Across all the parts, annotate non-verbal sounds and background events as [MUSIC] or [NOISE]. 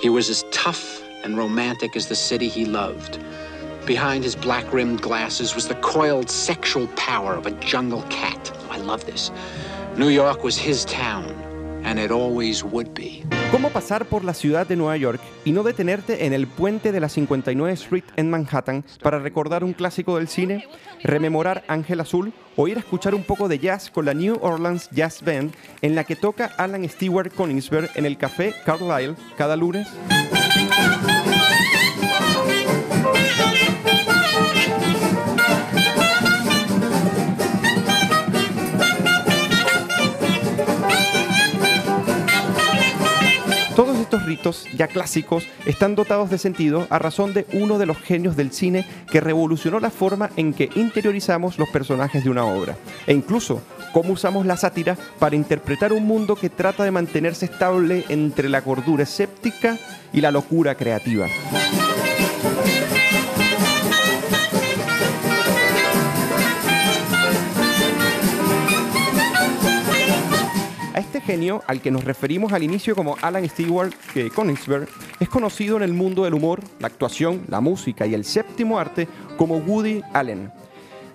He was as tough and romantic as the city he loved. Behind his black rimmed glasses was the coiled sexual power of a jungle cat. Oh, I love this. New York was his town, and it always would be. ¿Cómo pasar por la ciudad de Nueva York y no detenerte en el puente de la 59 Street en Manhattan para recordar un clásico del cine, rememorar Ángel Azul o ir a escuchar un poco de jazz con la New Orleans Jazz Band en la que toca Alan Stewart Koningsberg en el Café Carlyle cada lunes? Ya clásicos, están dotados de sentido a razón de uno de los genios del cine que revolucionó la forma en que interiorizamos los personajes de una obra, e incluso cómo usamos la sátira para interpretar un mundo que trata de mantenerse estable entre la cordura escéptica y la locura creativa. Genio, al que nos referimos al inicio como Alan Stewart eh, Koenigsberg, es conocido en el mundo del humor, la actuación, la música y el séptimo arte como Woody Allen.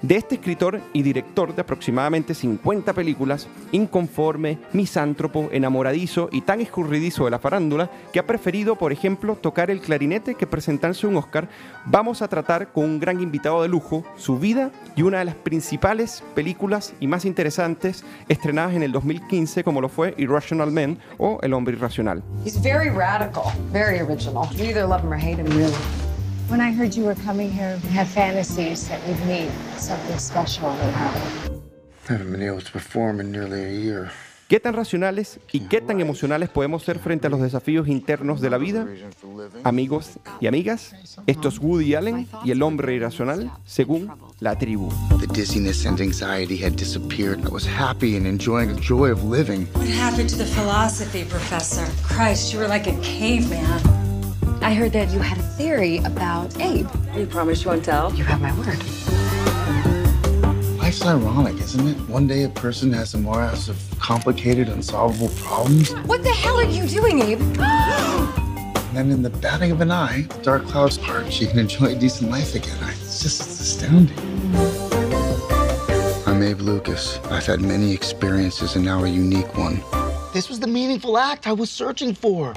De este escritor y director de aproximadamente 50 películas, inconforme, misántropo, enamoradizo y tan escurridizo de la farándula, que ha preferido, por ejemplo, tocar el clarinete que presentarse un Oscar, vamos a tratar con un gran invitado de lujo su vida y una de las principales películas y más interesantes estrenadas en el 2015, como lo fue Irrational Man o El hombre irracional. He's very radical, very original. You either love him or hate him, really. When I heard you were coming here, I had fantasies that we'd meet. Something special would happen. I haven't been able to perform in nearly a year. ¿Qué tan racionales y qué tan emocionales podemos ser frente a los desafíos internos de la vida? Amigos y amigas, esto es Woody Allen y el hombre irracional según la tribu. The dizziness and anxiety had disappeared. I was happy and enjoying the joy of living. What happened to the philosophy professor? Christ, you were like a caveman. I heard that you had a theory about Abe. You promise you won't tell? You have my word. Life's ironic, isn't it? One day a person has a morass of complicated, unsolvable problems, What the hell are you doing, Abe? [GASPS] and then in the batting of an eye, dark clouds part. She can enjoy a decent life again. It's just it's astounding. I'm Abe Lucas. I've had many experiences and now a unique one. This was the meaningful act I was searching for.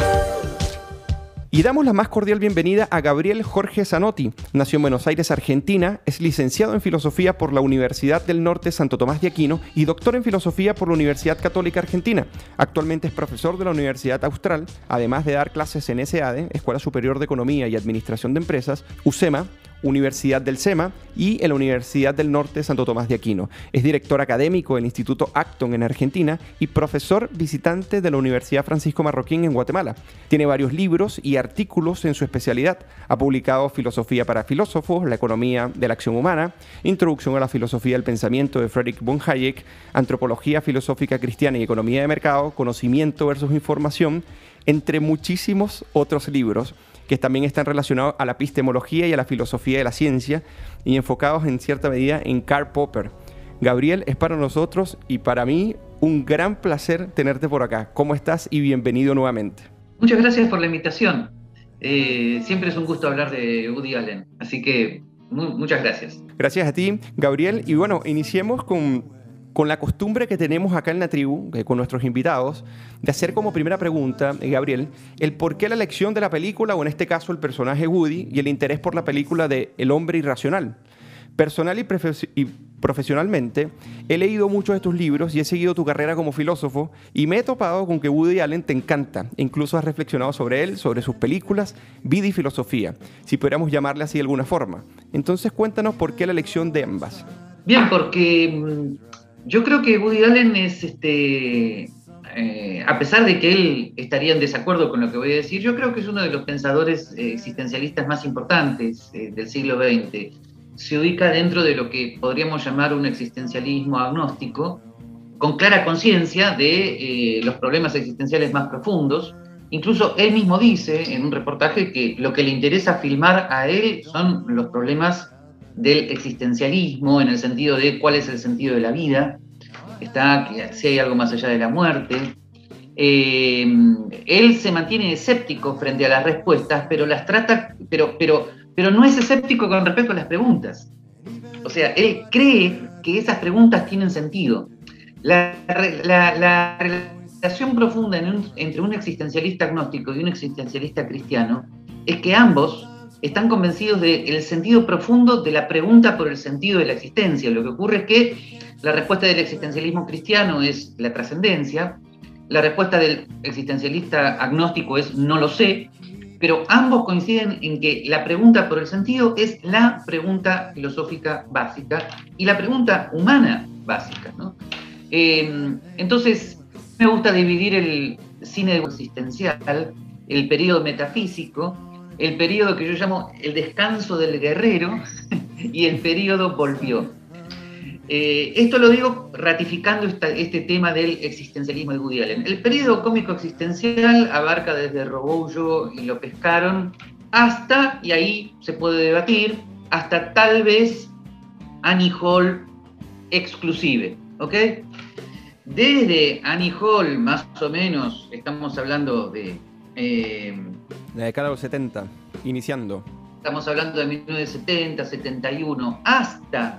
Y damos la más cordial bienvenida a Gabriel Jorge Zanotti. Nació en Buenos Aires, Argentina, es licenciado en Filosofía por la Universidad del Norte Santo Tomás de Aquino y doctor en Filosofía por la Universidad Católica Argentina. Actualmente es profesor de la Universidad Austral, además de dar clases en SADE, Escuela Superior de Economía y Administración de Empresas, USEMA, Universidad del SEMA y en la Universidad del Norte Santo Tomás de Aquino. Es director académico del Instituto Acton en Argentina y profesor visitante de la Universidad Francisco Marroquín en Guatemala. Tiene varios libros y artículos en su especialidad. Ha publicado Filosofía para filósofos, La economía de la acción humana, Introducción a la filosofía del pensamiento de Friedrich von Hayek, Antropología filosófica cristiana y economía de mercado, Conocimiento versus información, entre muchísimos otros libros que también están relacionados a la epistemología y a la filosofía de la ciencia y enfocados en cierta medida en Karl Popper. Gabriel, es para nosotros y para mí un gran placer tenerte por acá. ¿Cómo estás y bienvenido nuevamente? Muchas gracias por la invitación. Eh, siempre es un gusto hablar de Woody Allen, así que mu- muchas gracias. Gracias a ti, Gabriel. Y bueno, iniciemos con, con la costumbre que tenemos acá en la tribu, eh, con nuestros invitados, de hacer como primera pregunta, eh, Gabriel, el por qué la elección de la película, o en este caso el personaje Woody, y el interés por la película de El hombre irracional. Personal y, profes- y profesionalmente, he leído muchos de tus libros y he seguido tu carrera como filósofo y me he topado con que Woody Allen te encanta. Incluso has reflexionado sobre él, sobre sus películas, vida y filosofía, si pudiéramos llamarle así de alguna forma. Entonces cuéntanos por qué la elección de ambas. Bien, porque mm, yo creo que Woody Allen es, este, eh, a pesar de que él estaría en desacuerdo con lo que voy a decir, yo creo que es uno de los pensadores eh, existencialistas más importantes eh, del siglo XX. Se ubica dentro de lo que podríamos llamar un existencialismo agnóstico, con clara conciencia de eh, los problemas existenciales más profundos. Incluso él mismo dice en un reportaje que lo que le interesa filmar a él son los problemas del existencialismo, en el sentido de cuál es el sentido de la vida, está, si hay algo más allá de la muerte. eh, él se mantiene escéptico frente a las respuestas, pero las trata, pero, pero, pero no es escéptico con respecto a las preguntas. O sea, él cree que esas preguntas tienen sentido. La, relación profunda entre un existencialista agnóstico y un existencialista cristiano es que ambos están convencidos del sentido profundo de la pregunta por el sentido de la existencia. Lo que ocurre es que la respuesta del existencialismo cristiano es la trascendencia, la respuesta del existencialista agnóstico es no lo sé, pero ambos coinciden en que la pregunta por el sentido es la pregunta filosófica básica y la pregunta humana básica. Em, entonces, me gusta dividir el cine existencial, el periodo metafísico, el periodo que yo llamo el descanso del guerrero [LAUGHS] y el periodo volvió. Eh, esto lo digo ratificando este tema del existencialismo de Woody Allen. El periodo cómico existencial abarca desde Roboullo y lo pescaron hasta, y ahí se puede debatir, hasta tal vez Annie Hall exclusive, ¿ok? Desde Annie Hall, más o menos, estamos hablando de... Eh, la década de los 70, iniciando. Estamos hablando de 1970, 71, hasta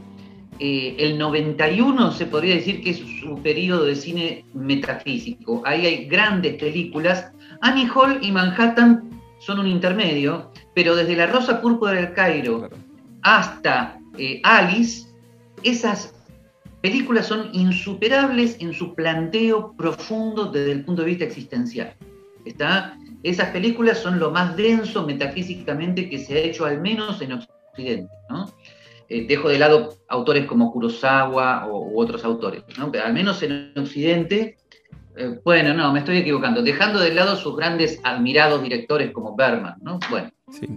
eh, el 91 se podría decir que es su periodo de cine metafísico. Ahí hay grandes películas. Annie Hall y Manhattan son un intermedio, pero desde La Rosa Púrpura del Cairo hasta eh, Alice, esas películas son insuperables en su planteo profundo desde el punto de vista existencial. ¿Está? Esas películas son lo más denso metafísicamente que se ha hecho al menos en Occidente. ¿no? Eh, dejo de lado autores como Kurosawa u otros autores, ¿no? Pero al menos en Occidente, eh, bueno, no, me estoy equivocando, dejando de lado sus grandes admirados directores como Berman, ¿no? Bueno.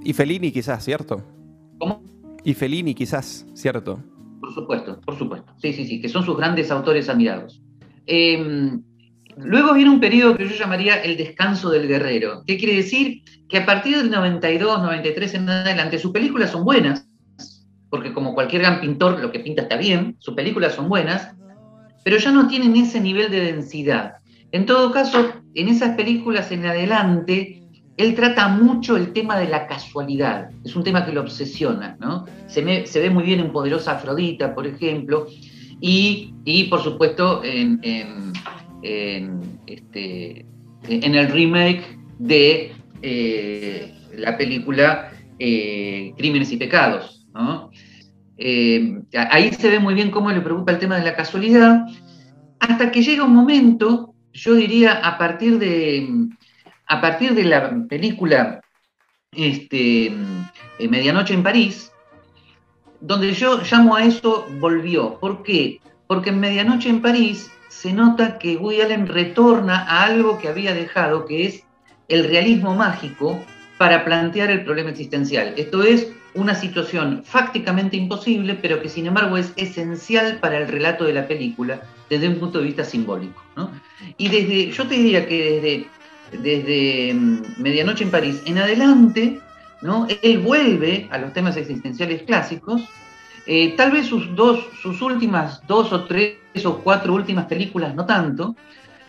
Y Fellini quizás, ¿cierto? ¿Cómo? Y Fellini quizás, ¿cierto? Por supuesto, por supuesto. Sí, sí, sí, que son sus grandes autores admirados. Em, luego viene un periodo que yo llamaría el descanso del guerrero. ¿Qué quiere decir? Que a partir del 92, 93 en adelante, sus películas son buenas, porque como cualquier gran pintor, lo que pinta está bien, sus películas son buenas, pero ya no tienen ese nivel de densidad. En todo caso, en esas películas en adelante, él trata mucho el tema de la casualidad, es un tema que lo obsesiona, ¿no? Se, ve muy bien en Poderosa Afrodita, por ejemplo, y, por supuesto en, este, en, el remake de eh, la película eh, Crímenes y Pecados, eh, ahí se ve muy bien cómo le preocupa el tema de la casualidad, hasta que llega un momento, yo diría, a partir de, a partir de la película este, Medianoche en París, donde yo llamo a eso volvió. ¿Por qué? Porque en Medianoche en París se nota que Woody Allen retorna a algo que había dejado, que es el realismo mágico, para plantear el problema existencial. Esto es una situación fácticamente imposible, pero que sin embargo es esencial para el relato de la película desde un punto de vista simbólico. Y desde, yo te diría que desde, mm, Medianoche en París en adelante, ¿no? él vuelve a los temas existenciales clásicos. Eh, tal vez sus, dos, sus últimas dos o tres o cuatro últimas películas no tanto,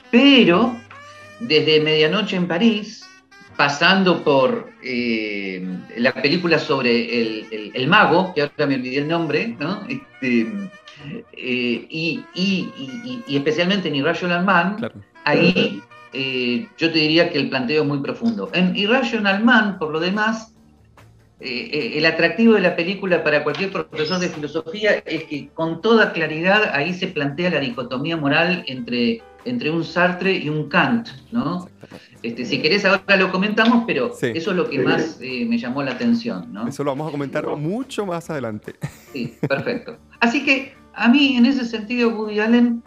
pero desde Medianoche en París pasando por eh, la película sobre el, mago, que ahora me olvidé el nombre, ¿no? Este, eh, y, especialmente en Irrational Man, ahí eh, yo te diría que el planteo es muy profundo. En Irrational Man, por lo demás, el atractivo de la película para cualquier profesor de filosofía es que con toda claridad ahí se plantea la dicotomía moral entre, entre un Sartre y un Kant, ¿no? Este, si querés ahora lo comentamos, pero eso es lo que más eh, me llamó la atención. ¿no? Eso lo vamos a comentar mucho más adelante. Sí, perfecto. Así que a mí en ese sentido Woody Allen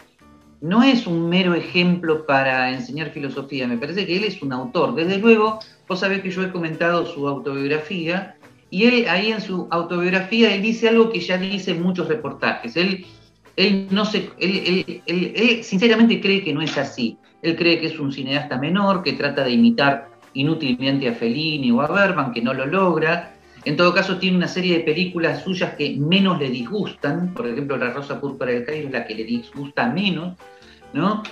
no es un mero ejemplo para enseñar filosofía, me parece que él es un autor. Desde luego, vos sabés que yo he comentado su autobiografía y él ahí en su autobiografía él dice algo que ya dice en muchos reportajes. Él, él, no se, él sinceramente cree que no es así. Él cree que es un cineasta menor, que trata de imitar inútilmente a Fellini o a Berman, que no lo logra. En todo caso, tiene una serie de películas suyas que menos le disgustan. Por ejemplo, La Rosa Púrpura del Cairo es la que le disgusta menos. ¿no?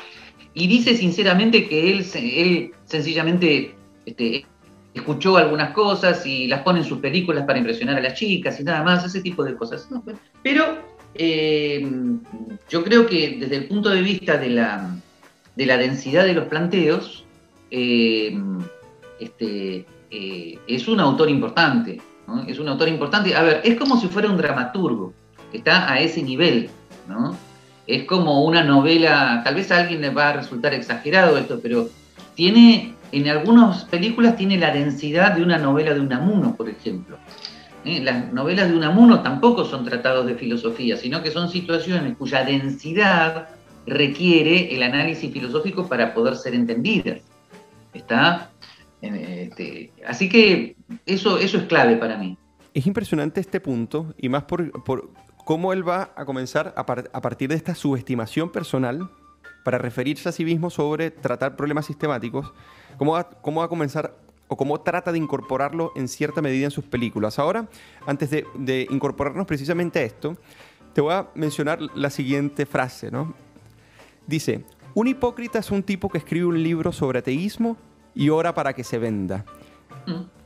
y dice sinceramente que él, él sencillamente este, escuchó algunas cosas y las pone en sus películas para impresionar a las chicas y nada más, ese tipo de cosas. Pero eh, yo creo que desde el punto de vista de la, de la densidad de los planteos, eh, este, eh, es un autor importante. Es un autor importante. A ver, es como si fuera un dramaturgo. Está a ese nivel. ¿no? Es como una novela, tal vez a alguien le va a resultar exagerado esto, pero tiene en algunas películas tiene la densidad de una novela de Unamuno, por ejemplo. ¿Eh? Las novelas de Unamuno tampoco son tratados de filosofía, sino que son situaciones cuya densidad requiere el análisis filosófico para poder ser entendidas. ¿Está? Este, así que eso, eso es clave para mí. Es impresionante este punto, y más por, cómo él va a comenzar a, a partir de esta subestimación personal para referirse a sí mismo sobre tratar problemas sistemáticos, cómo va, cómo va a comenzar o cómo trata de incorporarlo en cierta medida en sus películas. Ahora, antes de, incorporarnos precisamente a esto, te voy a mencionar la siguiente frase, ¿no? Dice, un hipócrita es un tipo que escribe un libro sobre ateísmo y ora para que se venda.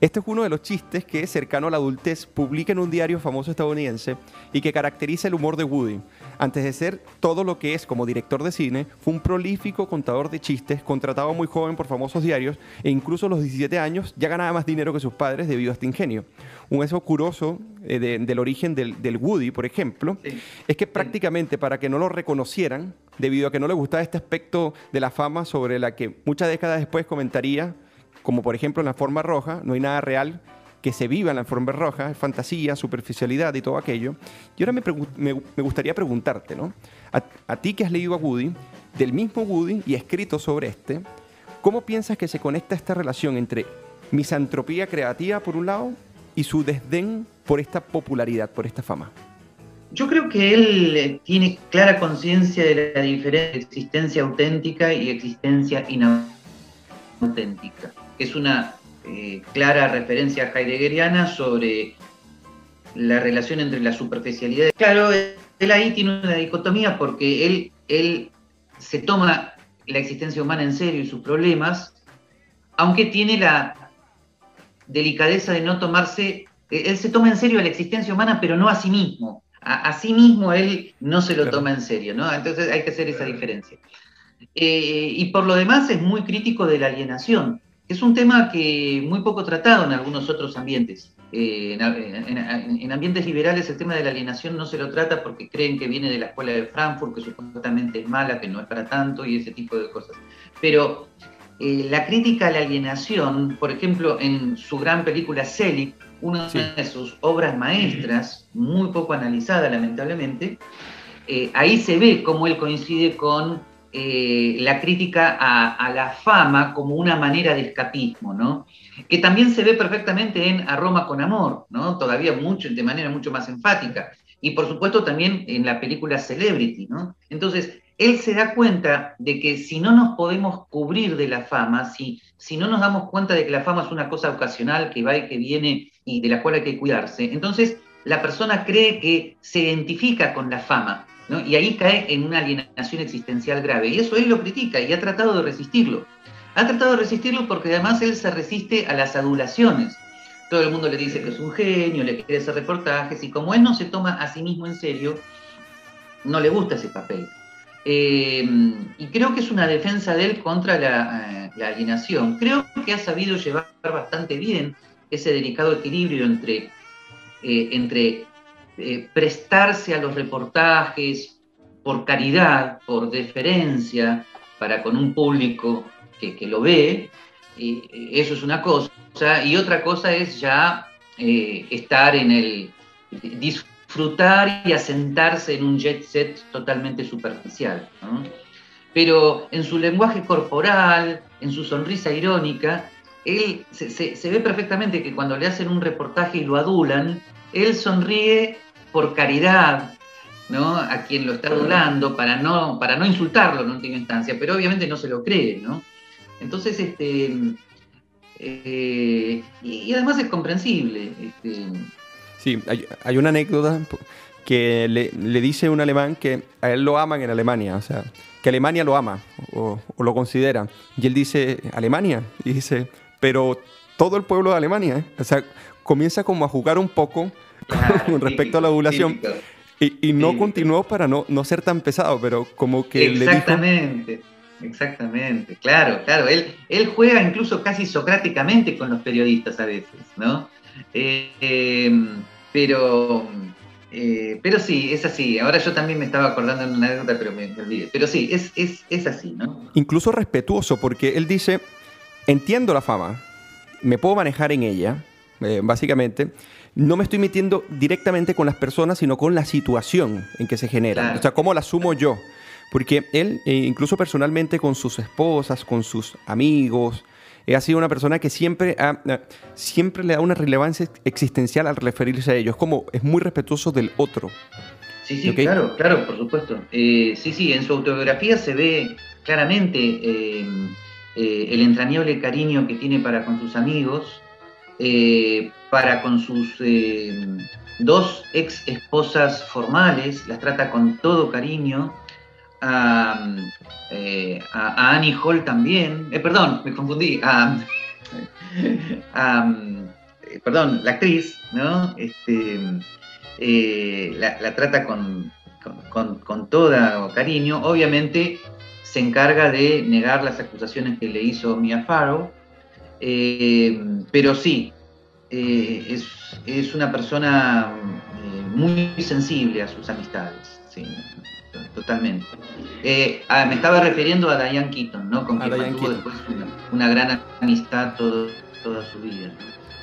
Este es uno de los chistes que, cercano a la adultez, publica en un diario famoso estadounidense y que caracteriza el humor de Woody. Antes de ser todo lo que es como director de cine, fue un prolífico contador de chistes, contratado muy joven por famosos diarios e incluso a los 17 años ya ganaba más dinero que sus padres debido a este ingenio. Un eso curioso eh, del origen del, Woody, por ejemplo, es que prácticamente para que no lo reconocieran, debido a que no le gustaba este aspecto de la fama sobre la que muchas décadas después comentaría como por ejemplo en la forma roja, no hay nada real que se viva en la forma roja, fantasía, superficialidad y todo aquello. Y ahora me, gustaría preguntarte, ¿no? A, ti que has leído a Woody, del mismo Woody y escrito sobre este, ¿cómo piensas que se conecta esta relación entre misantropía creativa por un lado y su desdén por esta popularidad, por esta fama? Yo creo que él eh, tiene clara conciencia de la diferencia de existencia auténtica y existencia inauténtica es una eh, clara referencia heideggeriana sobre la relación entre la superficialidad. Claro, él ahí tiene una dicotomía porque él, él se toma la existencia humana en serio y sus problemas, aunque tiene la delicadeza de no tomarse, eh, él se toma en serio la existencia humana, pero no a sí mismo. A, sí mismo él no se lo toma en serio, ¿no? Entonces hay que hacer esa diferencia. Eh, y por lo demás es muy crítico de la alienación. Es un tema que muy poco tratado en algunos otros ambientes. Eh, en, ambientes liberales el tema de la alienación no se lo trata porque creen que viene de la escuela de Frankfurt, que supuestamente es mala, que no es para tanto y ese tipo de cosas. Pero eh, la crítica a la alienación, por ejemplo, en su gran película Selig, una de sus obras maestras, muy poco analizada lamentablemente, eh, ahí se ve cómo él coincide con eh, la crítica a, la fama como una manera de escapismo, ¿no? Que también se ve perfectamente en A Roma con Amor, ¿no? Todavía mucho, de manera mucho más enfática. Y por supuesto también en la película Celebrity, ¿no? Entonces, él se da cuenta de que si no nos podemos cubrir de la fama, si, si no nos damos cuenta de que la fama es una cosa ocasional que va y que viene y de la cual hay que cuidarse, entonces la persona cree que se identifica con la fama, y ahí cae en una alienación existencial grave. Y eso él lo critica y ha tratado de resistirlo. Ha tratado de resistirlo porque además él se resiste a las adulaciones. Todo el mundo le dice que es un genio, le quiere hacer reportajes, y como él no se toma a sí mismo en serio, no le gusta ese papel. Eh, y creo que es una defensa de él contra la, eh, alienación. Creo que ha sabido llevar bastante bien ese delicado equilibrio entre, eh, entre eh, prestarse a los reportajes por caridad, por deferencia, para con un público que, lo ve, eh, eso es una cosa, y otra cosa es ya estar en el disfrutar y asentarse en un jet set totalmente superficial. Pero en su lenguaje corporal, en su sonrisa irónica, él se, ve perfectamente que cuando le hacen un reportaje y lo adulan, él sonríe por caridad, ¿no? A quien lo está adulando, para no, para no insultarlo en última instancia, pero obviamente no se lo cree, ¿no? Entonces, este, eh, y, además es comprensible. Este. Sí, hay, una anécdota que le, dice un alemán que a él lo aman en Alemania, o sea, que Alemania lo ama o lo considera. Y él dice, ¿Alemania? Y dice, pero todo el pueblo de Alemania, ¿eh? O sea, comienza como a jugar un poco [LAUGHS] [LAUGHS] con respecto a la ovulación. Típico. Y, y no Sí. continuó para no, no ser tan pesado, pero como que le dijo... Exactamente, exactamente, claro, claro. Él, él juega incluso casi socráticamente con los periodistas a veces, ¿no? Eh, eh, pero, eh, pero sí, es así. Ahora yo también me estaba acordando en una anécdota, pero me, me olvidé. Pero sí, es, es, es así, ¿no? incluso respetuoso, porque él dice, entiendo la fama, me puedo manejar en ella, eh, básicamente, no me estoy metiendo directamente con las personas, sino con la situación en que se genera, Claro. o sea, cómo la asumo yo. Porque él, eh, incluso personalmente con sus esposas, con sus amigos, eh, ha sido una persona que siempre, ha- siempre le da una relevancia existencial al referirse a ellos. Es como, es muy respetuoso del otro. Sí, sí, claro, claro, por supuesto. Sí, sí, en su autobiografía se ve claramente eh, el entrañable cariño que tiene para con sus amigos, eh, para con sus eh, dos ex esposas formales, las trata con todo cariño. A, Annie Hall también, perdón, me confundí, a, [LAUGHS] perdón, la actriz, ¿no? Este, la, trata con, con, con, toda cariño. Obviamente se encarga de negar las acusaciones que le hizo Mia Farrow, eh, pero sí, eh, es, es una persona eh, muy sensible a sus amistades, sí, totalmente. Ah, me estaba refiriendo a Diane Keaton, ¿no? con A quien mantuvo después una, una gran amistad todo- toda su vida.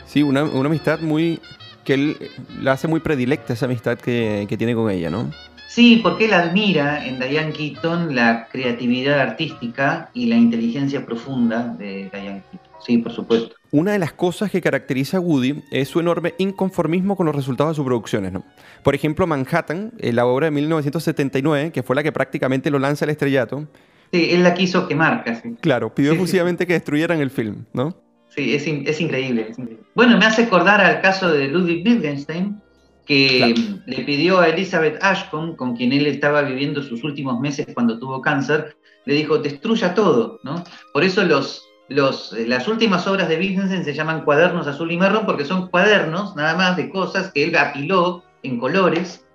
Sí, una, una amistad muy... que él la hace muy predilecta esa amistad que, que tiene con ella, ¿no? Sí, porque él admira en Diane Keaton la creatividad artística y la inteligencia profunda de Diane Keaton. Sí, por supuesto. Una de las cosas que caracteriza a Woody es su enorme inconformismo con los resultados de sus producciones. ¿no? Por ejemplo, Manhattan, eh, la obra de 1979, que fue la que prácticamente lo lanza al estrellato, Sí, él la quiso quemar casi. claro, pidió Sí, sí. efusivamente que destruyeran el film, ¿no? Sí, es, in- es increíble, es increíble. Bueno, me hace acordar al caso de Ludwig Wittgenstein, que Claro. le pidió a Elizabeth Ashcombe, con quien él estaba viviendo sus últimos meses cuando tuvo cáncer, le dijo, destruya todo, ¿no? Por eso los, los, eh, las últimas obras de Wittgenstein se llaman cuadernos azul y marrón, porque son cuadernos nada más de cosas que él apiló en colores,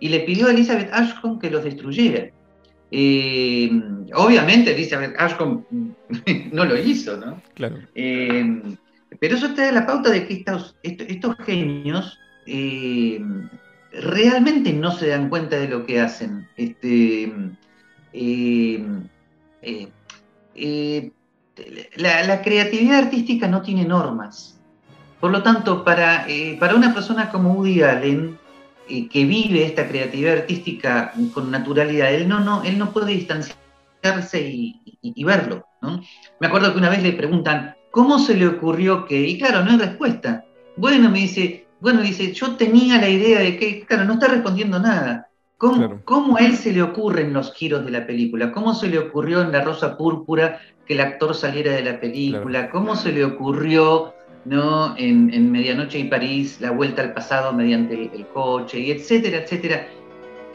y le pidió a Elizabeth Ashcombe que los destruyera. Eh, obviamente Elizabeth Ashcombe [LAUGHS] no lo hizo, ¿no? Claro. Eh, pero eso te da la pauta de que estos, estos, estos genios eh, realmente no se dan cuenta de lo que hacen. Este, eh, eh, la, creatividad artística no tiene normas. Por lo tanto, para, para una persona como Woody Allen, que vive esta creatividad artística con naturalidad, él no, no, él no puede distanciarse y verlo. ¿no? Me acuerdo que una vez le preguntan, ¿cómo se le ocurrió que? Y claro, no hay respuesta. Bueno, me dice, bueno, dice, yo tenía la idea de que, claro, no está respondiendo nada. ¿Cómo, Claro. cómo a él se le ocurren los giros de la película? ¿Cómo se le ocurrió en La Rosa Púrpura que el actor saliera de la película? ¿Cómo se le ocurrió ¿no? en, en Medianoche y París la vuelta al pasado mediante el, el coche, y etcétera, etcétera?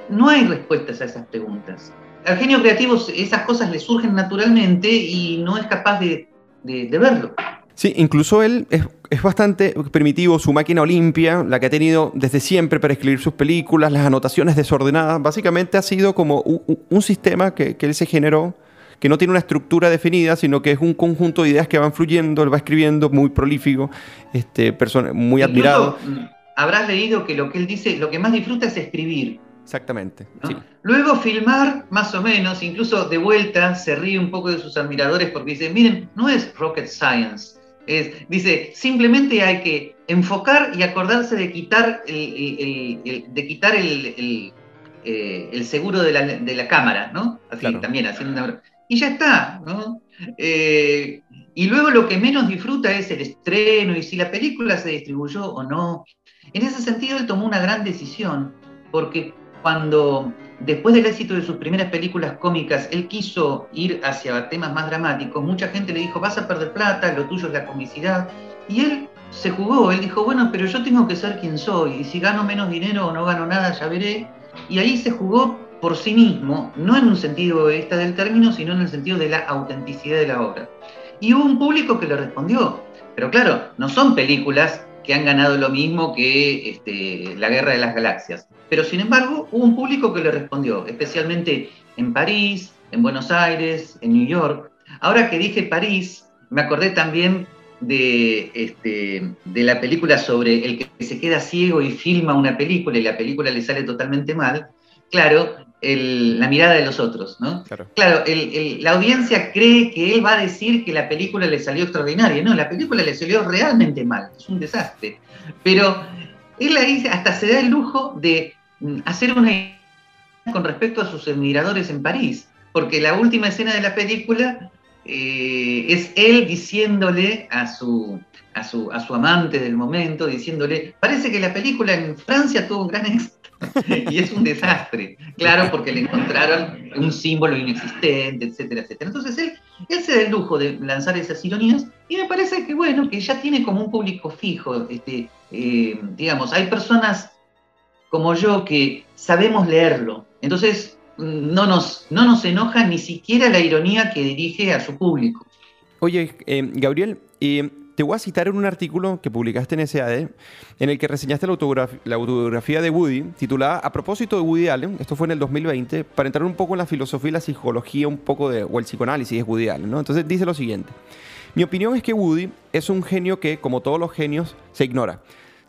No hay respuestas a esas preguntas. Al genio creativo esas cosas le surgen naturalmente y no es capaz de, de- de verlo. Sí, incluso él es, es bastante primitivo, su máquina Olimpia, la que ha tenido desde siempre para escribir sus películas, las anotaciones desordenadas, básicamente ha sido como un, un- sistema que, que él se generó, que no tiene una estructura definida, sino que es un conjunto de ideas que van fluyendo, él va escribiendo, muy prolífico, este, persona, muy admirado. Habrás leído que lo que él dice, lo que más disfruta es escribir. Exactamente, ¿no? sí. Luego filmar, más o menos, incluso de vuelta se ríe un poco de sus admiradores porque dice, miren, no es rocket science. Es, dice, simplemente hay que enfocar y acordarse de quitar el, el- el- el- de quitar el, eh, el seguro de la, de la cámara, ¿no? Así Claro. también, haciendo una... Y ya está, ¿no? Eh, y luego lo que menos disfruta es el estreno y si la película se distribuyó o no. En ese sentido, él tomó una gran decisión, porque cuando, después del éxito de sus primeras películas cómicas, él quiso ir hacia temas más dramáticos, mucha gente le dijo, vas a perder plata, lo tuyo es la comicidad, y él se jugó, él dijo, bueno, pero yo tengo que ser quien soy, y si gano menos dinero o no gano nada, ya veré. Y ahí se jugó por sí mismo, no en un sentido egoísta del término, sino en el sentido de la autenticidad de la obra. Y hubo un público que le respondió. Pero claro, no son películas que han ganado lo mismo que este, La Guerra de las Galaxias. Pero sin embargo, hubo un público que le respondió, especialmente en París, en Buenos Aires, en New York. Ahora que dije París, me acordé también de, este, de la película sobre el que se queda ciego y filma una película y la película le sale totalmente mal. Claro, la mirada de los otros, ¿no? Claro, la audiencia cree que él va a decir que la película le salió extraordinaria. No, la película le salió realmente mal, es un desastre. Pero él ahí hasta se da el lujo de mm, hacer una con respecto a sus admiradores en París, porque la última escena de la película eh, es él diciéndole a su, a, su, a su amante del momento, diciéndole, parece que la película en Francia tuvo un gran éxito [LAUGHS] y es un desastre, claro, porque le encontraron un símbolo inexistente, etcétera, etcétera. Entonces él, él se da el lujo de lanzar esas ironías y me parece que, bueno, que ya tiene como un público fijo. Este, eh, digamos, hay personas como yo que sabemos leerlo, entonces no nos, no nos enoja ni siquiera la ironía que dirige a su público. Oye, eh, Gabriel, eh, te voy a citar en un artículo que publicaste en SAD, en el que reseñaste la autobiografía de Woody, titulada A propósito de Woody Allen, esto fue en el 2020, para entrar un poco en la filosofía y la psicología, un poco de, o el psicoanálisis de Woody Allen, ¿no? Entonces dice lo siguiente. Mi opinión es que Woody es un genio que, como todos los genios, se ignora.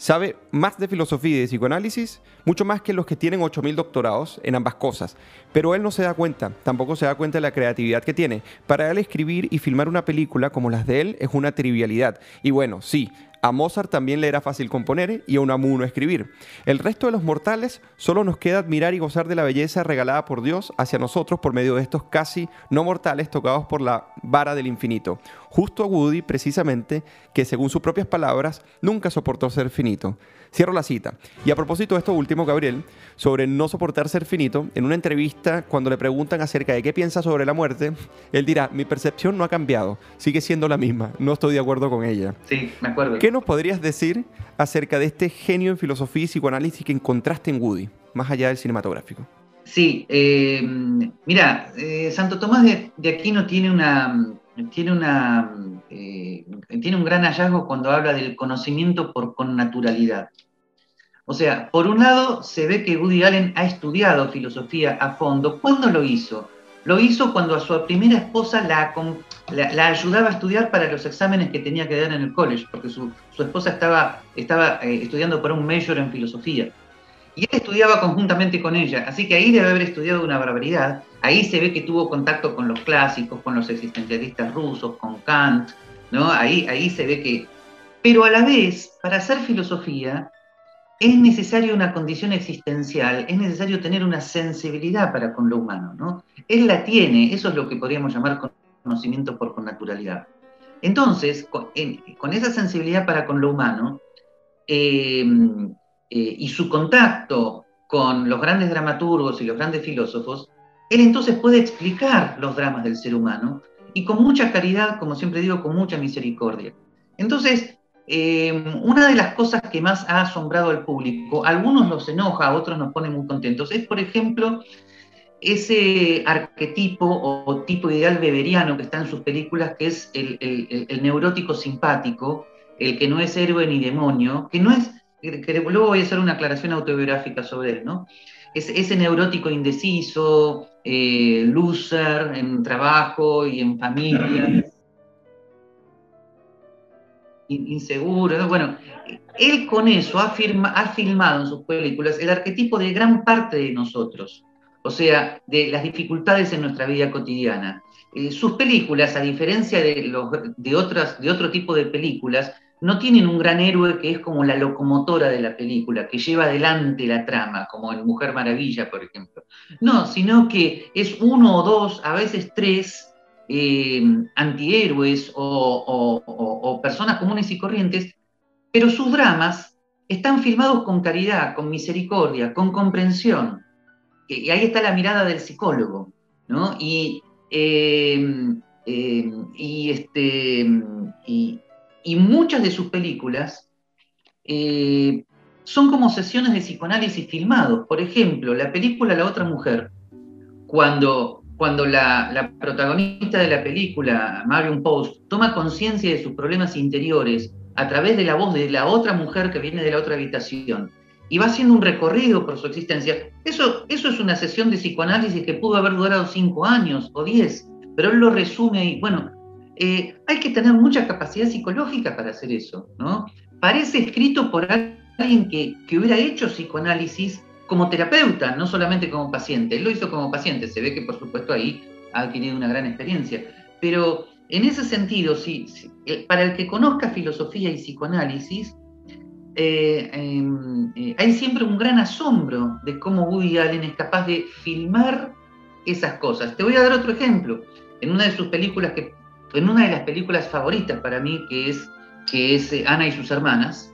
Sabe más de filosofía y de psicoanálisis, mucho más que los que tienen 8.000 doctorados en ambas cosas. Pero él no se da cuenta, tampoco se da cuenta de la creatividad que tiene. Para él escribir y filmar una película como las de él es una trivialidad. Y bueno, sí, a Mozart también le era fácil componer y a Unamuno escribir. El resto de los mortales solo nos queda admirar y gozar de la belleza regalada por Dios hacia nosotros por medio de estos casi no mortales tocados por la vara del infinito. Justo a Woody, precisamente, que según sus propias palabras, nunca soportó ser finito. Cierro la cita. Y a propósito de esto último, Gabriel, sobre no soportar ser finito, en una entrevista, cuando le preguntan acerca de qué piensa sobre la muerte, él dirá, mi percepción no ha cambiado, sigue siendo la misma, no estoy de acuerdo con ella. Sí, me acuerdo. ¿Qué nos podrías decir acerca de este genio en filosofía y psicoanálisis que encontraste en Woody, más allá del cinematográfico? Sí, eh, mira, eh, Santo Tomás de, de Aquino tiene una, tiene, una, eh, tiene un gran hallazgo cuando habla del conocimiento por connaturalidad. O sea, por un lado se ve que Woody Allen ha estudiado filosofía a fondo. ¿Cuándo lo hizo? Lo hizo cuando a su primera esposa la, la, ayudaba a estudiar para los exámenes que tenía que dar en el college, porque su, su esposa estaba, estaba eh, estudiando para un major en filosofía. Y él estudiaba conjuntamente con ella, así que ahí debe haber estudiado una barbaridad. Ahí se ve que tuvo contacto con los clásicos, con los existencialistas rusos, con Kant, ¿no? Ahí, ahí se ve que... Pero a la vez, para hacer filosofía, es necesaria una condición existencial, es necesario tener una sensibilidad para con lo humano, ¿no? Él la tiene, eso es lo que podríamos llamar conocimiento por connaturalidad. Entonces, con, esa sensibilidad para con lo humano, eh, eh, y su contacto con los grandes dramaturgos y los grandes filósofos, él entonces puede explicar los dramas del ser humano y con mucha caridad, como siempre digo, con mucha misericordia. Entonces, eh, una de las cosas que más ha asombrado al público, algunos los enoja, otros nos pone muy contentos, es, por ejemplo, ese arquetipo o, tipo ideal beberiano que está en sus películas, que es el, el neurótico simpático, el que no es héroe ni demonio, que no es que luego voy a hacer una aclaración autobiográfica sobre él, ¿no? ese neurótico indeciso, eh, loser en trabajo y en familia, [LAUGHS] inseguro, bueno, él con eso ha, ha filmado en sus películas el arquetipo de gran parte de nosotros, o sea, de las dificultades en nuestra vida cotidiana. Eh, sus películas, a diferencia de, los, de, otras, de otro tipo de películas, no tienen un gran héroe que es como la locomotora de la película, que lleva adelante la trama, como en Mujer Maravilla, por ejemplo. No, sino que es uno o dos, a veces tres, eh, antihéroes o, personas comunes y corrientes, pero sus dramas están filmados con caridad, con misericordia, con comprensión. Y ahí está la mirada del psicólogo, ¿no? Y, eh, eh, y, este, y, y muchas de sus películas eh, son como sesiones de psicoanálisis filmados. Por ejemplo, la película La otra mujer, cuando, cuando la, la protagonista de la película, Marion Post, toma conciencia de sus problemas interiores a través de la voz de la otra mujer que viene de la otra habitación y va haciendo un recorrido por su existencia. Eso, eso es una sesión de psicoanálisis que pudo haber durado cinco años o diez, pero él lo resume y, bueno, eh, hay que tener mucha capacidad psicológica para hacer eso, ¿no? Parece escrito por alguien que, hubiera hecho psicoanálisis como terapeuta, no solamente como paciente. Él lo hizo como paciente, se ve que por supuesto ahí ha adquirido una gran experiencia. Pero en ese sentido, sí, eh, para el que conozca filosofía y psicoanálisis, eh, em, hay siempre un gran asombro de cómo Woody Allen es capaz de filmar esas cosas. Te voy a dar otro ejemplo. En una de sus películas, que, en una de las películas favoritas para mí, que es, que es Ana y sus hermanas,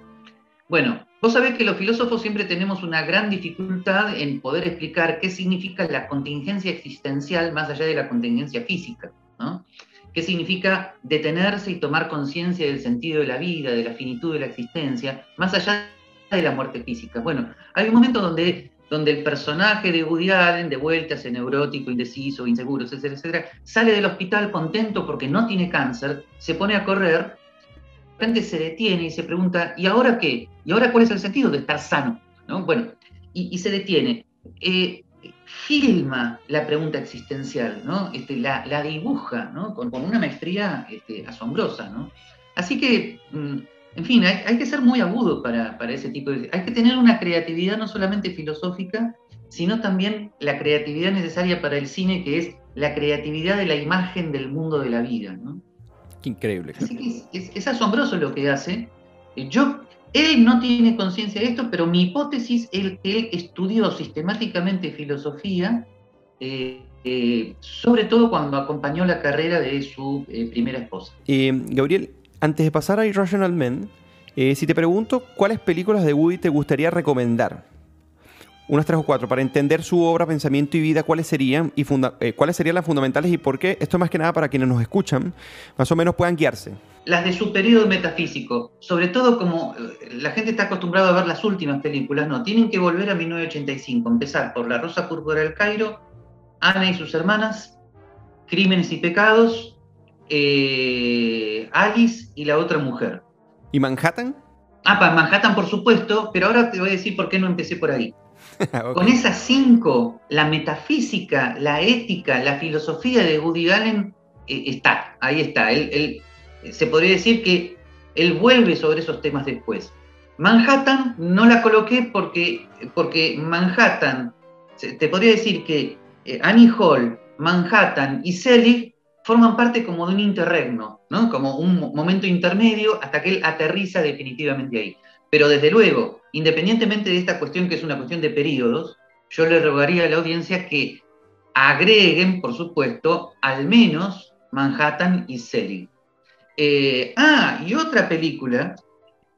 bueno, vos sabés que los filósofos siempre tenemos una gran dificultad en poder explicar qué significa la contingencia existencial más allá de la contingencia física. ¿no? ¿Qué significa detenerse y tomar conciencia del sentido de la vida, de la finitud de la existencia, más allá de la muerte física? Bueno, hay un momento donde, donde el personaje de Woody Allen, de vuelta, ese neurótico, indeciso, inseguro, etcétera, etcétera, sale del hospital contento porque no tiene cáncer, se pone a correr, de repente se detiene y se pregunta, ¿y ahora qué? ¿Y ahora cuál es el sentido de estar sano? ¿No? Bueno, y, se detiene. Eh, filma la pregunta existencial, ¿no? Este, la, dibuja ¿no? con, una maestría este, asombrosa. ¿no? Así que, mm, en fin, hay, que ser muy agudo para, ese tipo de... Hay que tener una creatividad no solamente filosófica, sino también la creatividad necesaria para el cine, que es la creatividad de la imagen del mundo de la vida. ¿no? Qué increíble. Así que es, es asombroso lo que hace. Yo él no tiene conciencia de esto, pero mi hipótesis es que él estudió sistemáticamente filosofía, eh, eh, sobre todo cuando acompañó la carrera de su eh, primera esposa. Gabriel, antes de pasar a Irrational Men, si te pregunto cuáles películas de Woody te gustaría recomendar, unas tres o cuatro, para entender su obra, pensamiento y vida, cuáles serían y eh, cuáles serían las fundamentales y por qué. Esto más que nada para quienes nos escuchan, más o menos puedan guiarse. Las de su periodo metafísico, sobre todo como eh, la gente está acostumbrada a ver las últimas películas, no, tienen que volver a 1985, empezar por La Rosa Púrpura del Cairo, Ana y sus hermanas, Crímenes y Pecados, eh, Alice y la otra mujer. ¿Y Manhattan? Ah, para Manhattan, por supuesto, pero ahora te voy a decir por qué no empecé por ahí. [LAUGHS] Con esas cinco, la metafísica, la ética, la filosofía de Woody Allen eh, está, ahí está. Él, se podría decir que él vuelve sobre esos temas después. Manhattan no la coloqué porque, porque Manhattan, te podría decir que eh, Annie Hall, Manhattan y Selig forman parte como de un interregno, ¿no? como un momento intermedio hasta que él aterriza definitivamente ahí. Pero desde luego, independientemente de esta cuestión que es una cuestión de periodos, yo le rogaría a la audiencia que agreguen, por supuesto, al menos Manhattan y Selig. Eh, ah, y otra película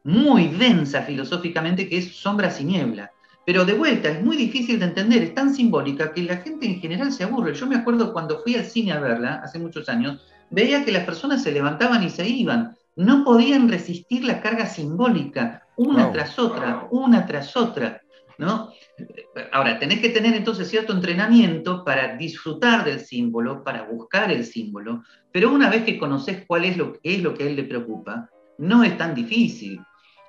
muy densa filosóficamente que es Sombras y Niebla. Pero de vuelta, es muy difícil de entender, es tan simbólica que la gente en general se aburre. Yo me acuerdo cuando fui al cine a verla, hace muchos años, veía que las personas se levantaban y se iban. No podían resistir la carga simbólica una tras otra, una tras otra, ¿no? Ahora, tenés que tener entonces cierto entrenamiento para disfrutar del símbolo, para buscar el símbolo, pero una vez que conoces cuál es lo, es lo que a él le preocupa, no es tan difícil.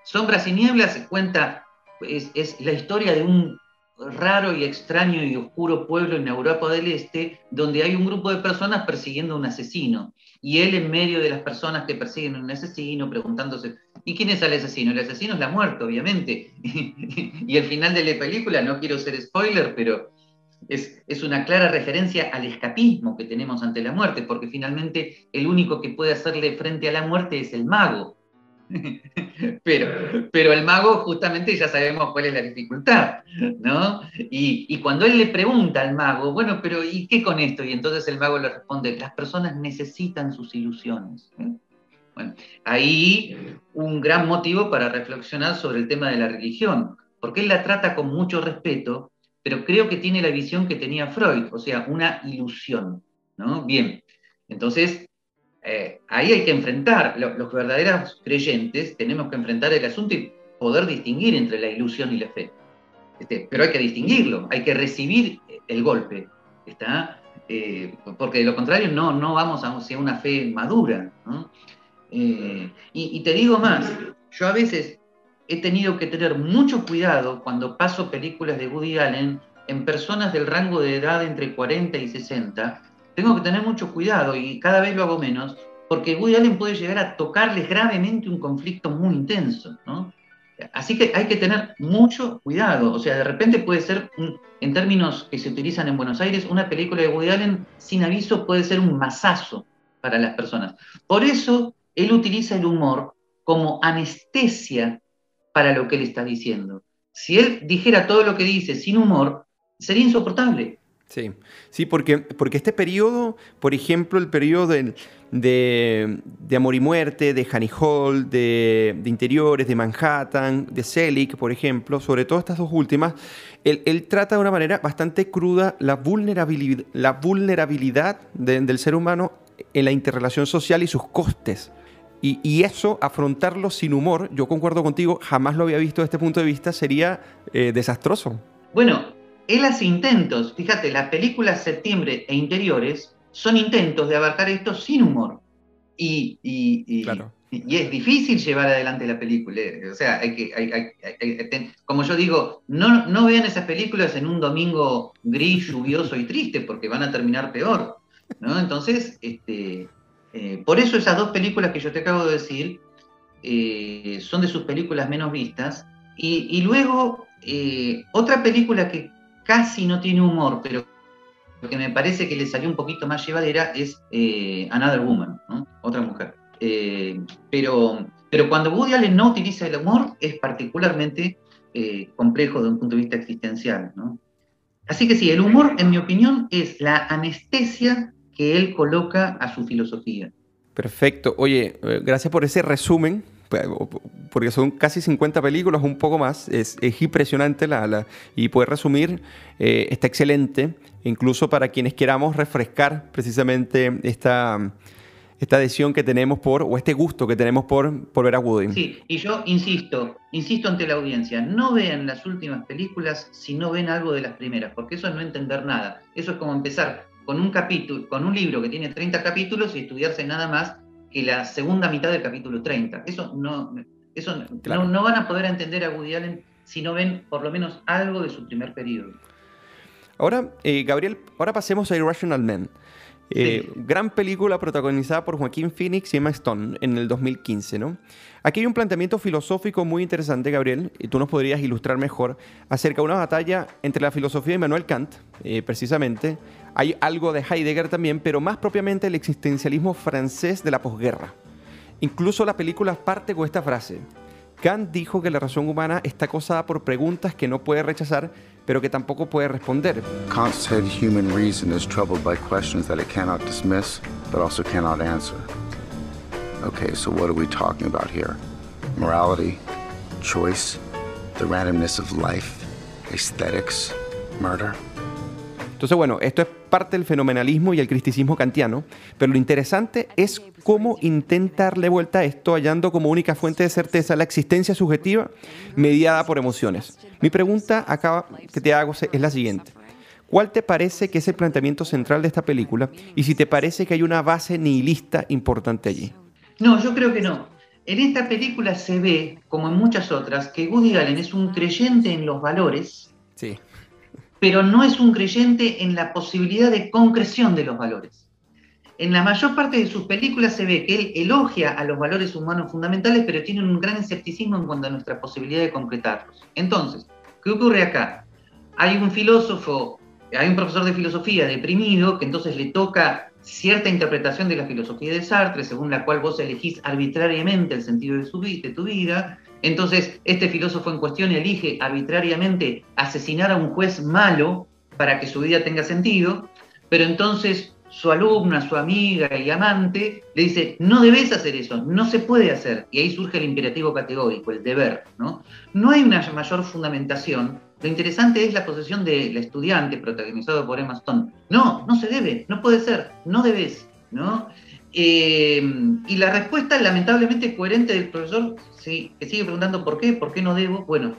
Sombras y Nieblas se cuenta, es, la historia de un raro y extraño y oscuro pueblo en Europa del Este, donde hay un grupo de personas persiguiendo a un asesino. Y él en medio de las personas que persiguen a un asesino, preguntándose, ¿y quién es el asesino? El asesino es la muerte, obviamente. [LAUGHS] y el final de la película, no quiero ser spoiler, pero es, es, una clara referencia al escapismo que tenemos ante la muerte, porque finalmente el único que puede hacerle frente a la muerte es el mago. [LAUGHS] pero, pero el mago justamente ya sabemos cuál es la dificultad, ¿no? Y, cuando él le pregunta al mago, bueno, pero ¿y qué con esto? Y entonces el mago le responde, las personas necesitan sus ilusiones. ¿eh? Bueno, ahí un gran motivo para reflexionar sobre el tema de la religión, porque él la trata con mucho respeto, pero creo que tiene la visión que tenía Freud, o sea, una ilusión, ¿no? Bien, entonces eh, ahí hay que enfrentar, los verdaderos creyentes tenemos que enfrentar el asunto y poder distinguir entre la ilusión y la fe. Este, pero hay que distinguirlo, hay que recibir el golpe, ¿está? Eh, porque de lo contrario no, no vamos hacia una fe madura. Eh, y, y, te digo más, yo a veces he tenido que tener mucho cuidado cuando paso películas de Woody Allen en personas del rango de edad entre 40 y 60. Tengo que tener mucho cuidado y cada vez lo hago menos, porque Woody Allen puede llegar a tocarles gravemente un conflicto muy intenso. ¿no? Así que hay que tener mucho cuidado. O sea, de repente puede ser, en términos que se utilizan en Buenos Aires, una película de Woody Allen sin aviso puede ser un masazo para las personas. Por eso él utiliza el humor como anestesia para lo que él está diciendo. Si él dijera todo lo que dice sin humor, sería insoportable. Sí, sí, porque, porque este periodo, por ejemplo, el periodo de, de, Amor y Muerte, de Honey Hall, de, Interiores, de Manhattan, de Selig, por ejemplo, sobre todo estas dos últimas, él, trata de una manera bastante cruda la vulnerabilidad, la vulnerabilidad del ser humano en la interrelación social y sus costes. Y, eso, afrontarlo sin humor, yo concuerdo contigo, jamás lo había visto desde este punto de vista, sería eh, desastroso. Bueno, él hace intentos, fíjate, las películas Septiembre e Interiores son intentos de abarcar esto sin humor. Y, y, es difícil llevar adelante la película. O sea, hay que, como yo digo, no, no vean esas películas en un domingo gris, lluvioso y triste, porque van a terminar peor. ¿no? Entonces, este, eh, por eso esas dos películas que yo te acabo de decir eh, son de sus películas menos vistas. Y, luego, eh, otra película que casi no tiene humor, pero lo que me parece que le salió un poquito más llevadera es eh, Another Woman, otra mujer. Eh, pero, pero cuando Woody Allen no utiliza el humor es particularmente eh, complejo de un punto de vista existencial. Así que sí, el humor, en mi opinión, es la anestesia que él coloca a su filosofía. Perfecto. Oye, gracias por ese resumen porque son casi 50 películas, un poco más, es, impresionante la, y puede resumir, eh, está excelente, incluso para quienes queramos refrescar precisamente esta, esta adhesión que tenemos por, o este gusto que tenemos por, por ver a Woody. Sí, y yo insisto, insisto ante la audiencia, no vean las últimas películas si no ven algo de las primeras, porque eso es no entender nada. Eso es como empezar con un capítulo, con un libro que tiene 30 capítulos y estudiarse nada más que la segunda mitad del capítulo 30. Eso no, eso no, van a poder entender a Woody Allen si no ven por lo menos algo de su primer periodo. Ahora, eh, Gabriel, ahora pasemos a Irrational Man. Eh, gran película protagonizada por Joaquín Phoenix y Emma Stone en el 2015, ¿no? Aquí hay un planteamiento filosófico muy interesante, Gabriel, y tú nos podrías ilustrar mejor acerca de una batalla entre la filosofía de Immanuel Kant, eh, precisamente. Hay algo de Heidegger también, pero más propiamente el existencialismo francés de la posguerra. Incluso la película parte con esta frase. Kant dijo que la razón humana está acosada por preguntas que no puede rechazar, pero que tampoco puede responder. Kant said human reason is troubled by questions that it cannot dismiss, but also cannot answer. Okay, so what are we talking about here? Morality, choice, the randomness of life, aesthetics, murder. Entonces, bueno, esto es parte del fenomenalismo y el cristicismo kantiano, pero lo interesante es cómo intenta darle vuelta a esto hallando como única fuente de certeza la existencia subjetiva mediada por emociones. Mi pregunta acá que te hago es la siguiente. ¿Cuál te parece que es el planteamiento central de esta película y si te parece que hay una base nihilista importante allí? No, yo creo que no. En esta película se ve, como en muchas otras, que Woody Allen es un creyente en los valores. Pero no es un creyente en la posibilidad de concreción de los valores. En la mayor parte de sus películas se ve que él elogia a los valores humanos fundamentales, pero tiene un gran escepticismo en cuanto a nuestra posibilidad de concretarlos. Entonces, ¿qué ocurre acá? Hay un filósofo, hay un profesor de filosofía deprimido que entonces le toca cierta interpretación de la filosofía de Sartre, según la cual vos elegís arbitrariamente el sentido de, de tu vida. Entonces, este filósofo en cuestión elige arbitrariamente asesinar a un juez malo para que su vida tenga sentido, pero entonces su alumna, su amiga y amante le dice, no debes hacer eso, no se puede hacer. Y ahí surge el imperativo categórico, el deber. ¿no? no hay una mayor fundamentación lo interesante es la posesión del estudiante protagonizado por Emma Stone. No, no se debe, no puede ser, no debes, ¿no? Eh, y la respuesta lamentablemente coherente del profesor, sí, que sigue preguntando por qué, por qué no debo, bueno,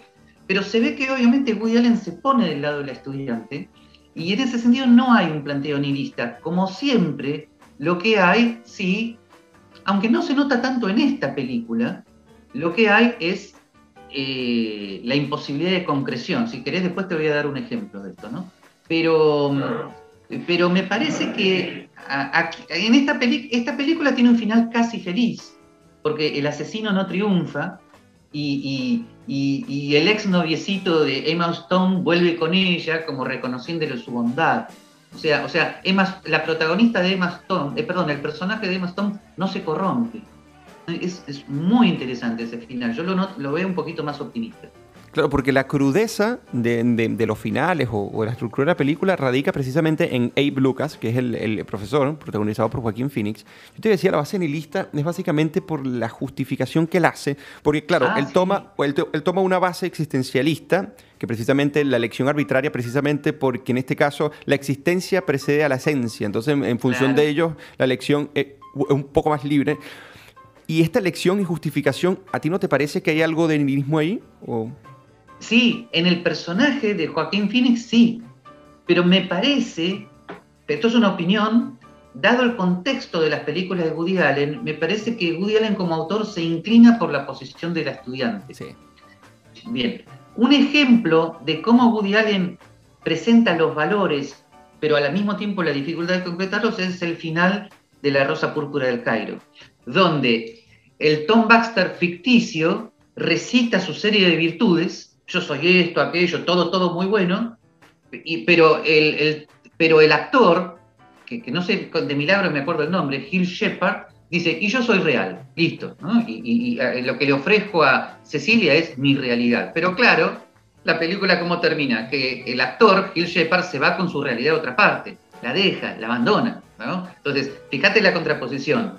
pero se ve que obviamente Woody Allen se pone del lado de la estudiante y en ese sentido no hay un planteo nihilista. Como siempre, lo que hay, sí, aunque no se nota tanto en esta película, lo que hay es eh, la imposibilidad de concreción. Si querés, después te voy a dar un ejemplo de esto, ¿no? Pero, pero me parece que en esta, película tiene un final casi feliz, porque el asesino no triunfa y, el ex noviecito de Emma Stone vuelve con ella como reconociéndole su bondad. O sea, o sea Emma, la protagonista de Emma Stone, eh, perdón, el personaje de Emma Stone no se corrompe. Es, muy interesante ese final. Yo lo veo un poquito más optimista. Claro, porque la crudeza de, los finales o, la estructura de la película radica precisamente en Abe Lucas, que es el, profesor protagonizado por Joaquín Phoenix. Yo te decía, la base nihilista es básicamente por la justificación que él hace, porque claro, ah, él, toma, él, toma una base existencialista, que precisamente la elección arbitraria, precisamente porque en este caso la existencia precede a la esencia, entonces en, función de ello la elección es un poco más libre. ¿Y esta elección y justificación, a ti no te parece que hay algo de nihilismo ahí? ¿O? Sí, en el personaje de Joaquín Phoenix sí, pero me parece, esto es una opinión, dado el contexto de las películas de Woody Allen, me parece que Woody Allen como autor se inclina por la posición de la estudiante. Sí. Bien, un ejemplo de cómo Woody Allen presenta los valores, pero al mismo tiempo la dificultad de concretarlos, es el final de La Rosa Púrpura del Cairo, donde el Tom Baxter ficticio recita su serie de virtudes, yo soy esto, aquello, todo, todo muy bueno, pero, el, pero el actor, que, no sé, de milagro me acuerdo el nombre, Gil Shepard, dice, y yo soy real, listo, y, eh, lo que le ofrezco a Cecilia es mi realidad. Pero claro, la película cómo termina, que el actor, Gil Shepard, se va con su realidad a otra parte, la deja, la abandona. Entonces, fíjate la contraposición.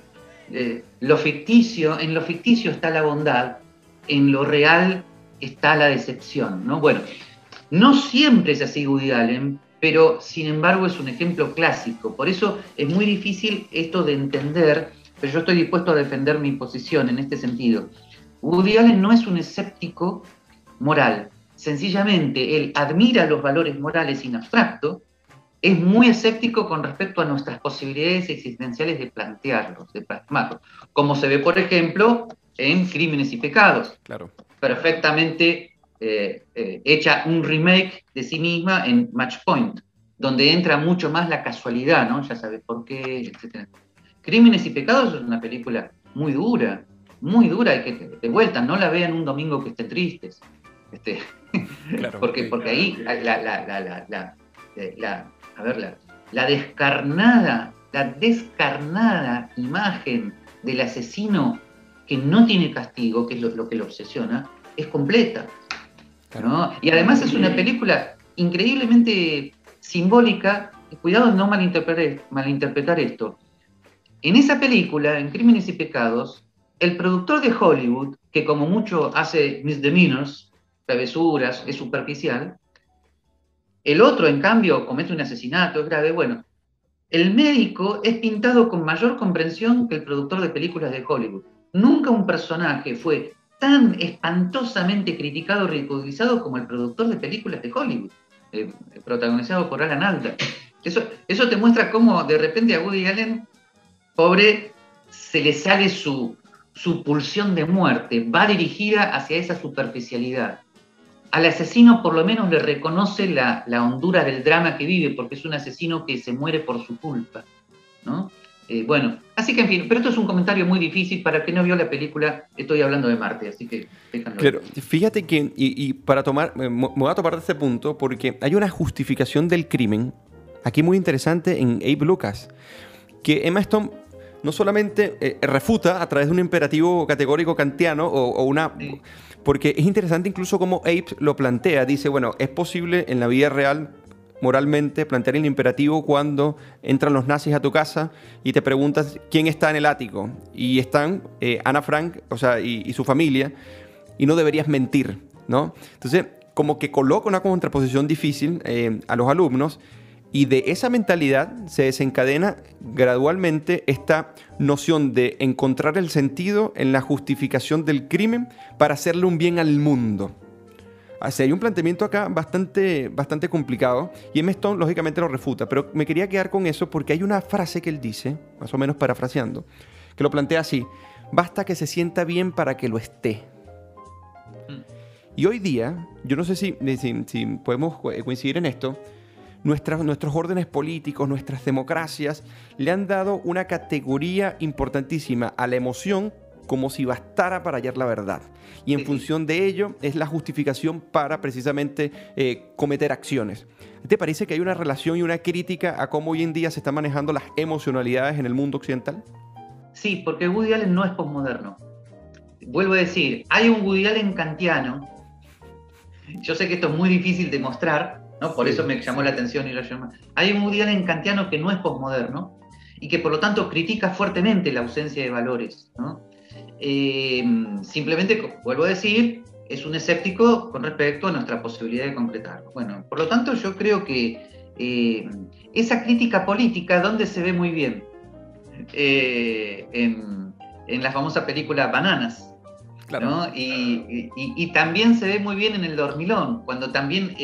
Eh, lo ficticio, en lo ficticio está la bondad, en lo real está la decepción, ¿no? Bueno, no siempre es así Woody Allen, pero sin embargo es un ejemplo clásico. Por eso es muy difícil esto de entender, pero yo estoy dispuesto a defender mi posición en este sentido. Woody Allen no es un escéptico moral, sencillamente él admira los valores morales en abstracto, es muy escéptico con respecto a nuestras posibilidades existenciales de plantearlos, de plasmarlos, como se ve, por ejemplo, en Crímenes y Pecados. Claro perfectamente eh, eh, hecha un remake de sí misma en Match Point, donde entra mucho más la casualidad, ¿no? Ya sabes por qué, etc. Crímenes y Pecados es una película muy dura, muy dura, y que de vuelta no la vean un domingo que estén tristes. Este, [LAUGHS] porque, porque ahí la, la, eh, la, a ver, la, descarnada, la descarnada imagen del asesino que no tiene castigo, que es lo, que lo obsesiona, es completa. Y además es una película increíblemente simbólica. Cuidado no malinterpretar, malinterpretar esto. En esa película, en Crímenes y Pecados, el productor de Hollywood, que como mucho hace misdemeanors, travesuras, es superficial, el otro, en cambio, comete un asesinato, es grave. Bueno, el médico es pintado con mayor comprensión que el productor de películas de Hollywood. Nunca un personaje fue tan espantosamente criticado ridiculizado como el productor de películas de Hollywood, eh, protagonizado por Alan Alda. Eso, eso te muestra cómo de repente a Woody Allen, pobre, se le sale su, su pulsión de muerte, va dirigida hacia esa superficialidad. Al asesino por lo menos le reconoce la, la hondura del drama que vive, porque es un asesino que se muere por su culpa. ¿no? Eh, bueno, así que en fin, pero esto es un comentario muy difícil para el que no vio la película, estoy hablando de Marte, así que Pero fíjate que, y, para tomar, me voy a tomar de este punto, porque hay una justificación del crimen, aquí muy interesante en Abe Lucas, que Emma Stone no solamente eh, refuta a través de un imperativo categórico kantiano o, una... Porque es interesante incluso cómo Abe lo plantea, dice, bueno, es posible en la vida real moralmente plantear el imperativo cuando entran los nazis a tu casa y te preguntas quién está en el ático. Y están eh, Ana Frank, o sea, y, su familia, y no deberías mentir, ¿no? Entonces, como que coloca una contraposición difícil eh, a los alumnos Y de esa mentalidad se desencadena gradualmente esta noción de encontrar el sentido en la justificación del crimen para hacerle un bien al mundo. Así hay un planteamiento acá bastante, bastante complicado y M. Stone lógicamente lo refuta, pero me quería quedar con eso porque hay una frase que él dice, más o menos parafraseando, que lo plantea así, basta que se sienta bien para que lo esté. Y hoy día, yo no sé si, si, podemos coincidir en esto, nuestros órdenes políticos, nuestras democracias, le han dado una categoría importantísima a la emoción como si bastara para hallar la verdad. Y en función de ello es la justificación para precisamente eh, cometer acciones. ¿Te parece que hay una relación y una crítica a cómo hoy en día se están manejando las emocionalidades en el mundo occidental? Sí, porque Woody Allen no es posmoderno. Vuelvo a decir, hay un Woody Allen kantiano. Yo sé que esto es muy difícil de mostrar, ¿no? por eso me llamó la atención y lo llamó. Hay un Woody Allen kantiano que no es posmoderno y que por lo tanto critica fuertemente la ausencia de valores. ¿no? Eh, simplemente, vuelvo a decir, es un escéptico con respecto a nuestra posibilidad de concretarlo. Bueno, por lo tanto, yo creo que eh, esa crítica política, ¿dónde se ve muy bien? Eh, en, la famosa película Bananas. Y, también se ve muy bien en el dormilón, cuando también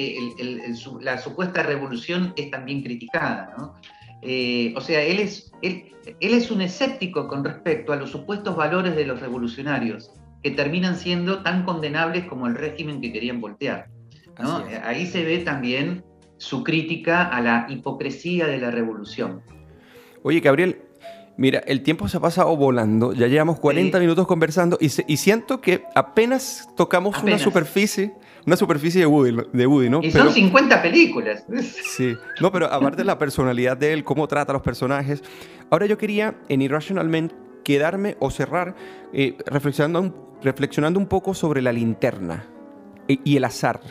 la supuesta revolución es también criticada. ¿no? Eh, o sea, él es, él, es un escéptico con respecto a los supuestos valores de los revolucionarios, que terminan siendo tan condenables como el régimen que querían voltear. Ahí se ve también su crítica a la hipocresía de la revolución. Oye, Gabriel, mira, el tiempo se ha pasado volando, ya llevamos 40 minutos conversando y, siento que apenas tocamos una superficie una superficie de Woody, de Woody ¿no? Y son 50 películas. Sí, no, pero aparte de la personalidad de él, cómo trata a los personajes. Ahora yo quería en Irrational Men quedarme o cerrar eh, reflexionando, reflexionando un poco sobre la linterna y, el azar.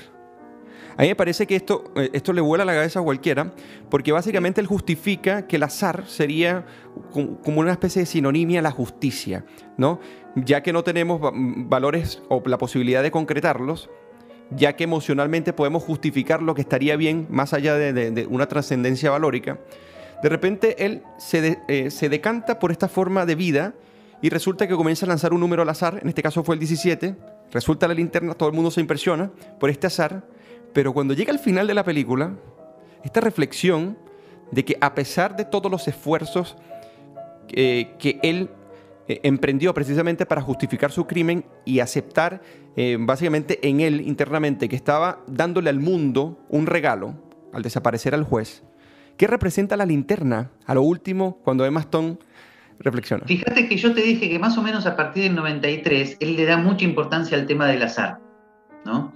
A mí me parece que esto, eh, esto le vuela la cabeza a cualquiera, porque básicamente él justifica que el azar sería como una especie de sinonimia a la justicia, ¿no? Ya que no tenemos valores o la posibilidad de concretarlos, ya que emocionalmente podemos justificar lo que estaría bien más allá de, una trascendencia valórica, de repente él eh, se, decanta por esta forma de vida y resulta que comienza a lanzar un número al azar, en este caso fue el 17, resulta la linterna, todo el mundo se impresiona por este azar, pero cuando llega al final de la película, esta reflexión de que a pesar de todos los esfuerzos eh, que él eh, emprendió precisamente para justificar su crimen y aceptar eh, básicamente en él internamente que estaba dándole al mundo un regalo al desaparecer al juez. ¿Qué representa la linterna a lo último cuando Emma Stone reflexiona? Fíjate que yo te dije que más o menos a partir del 93 él le da mucha importancia al tema del azar. ¿no?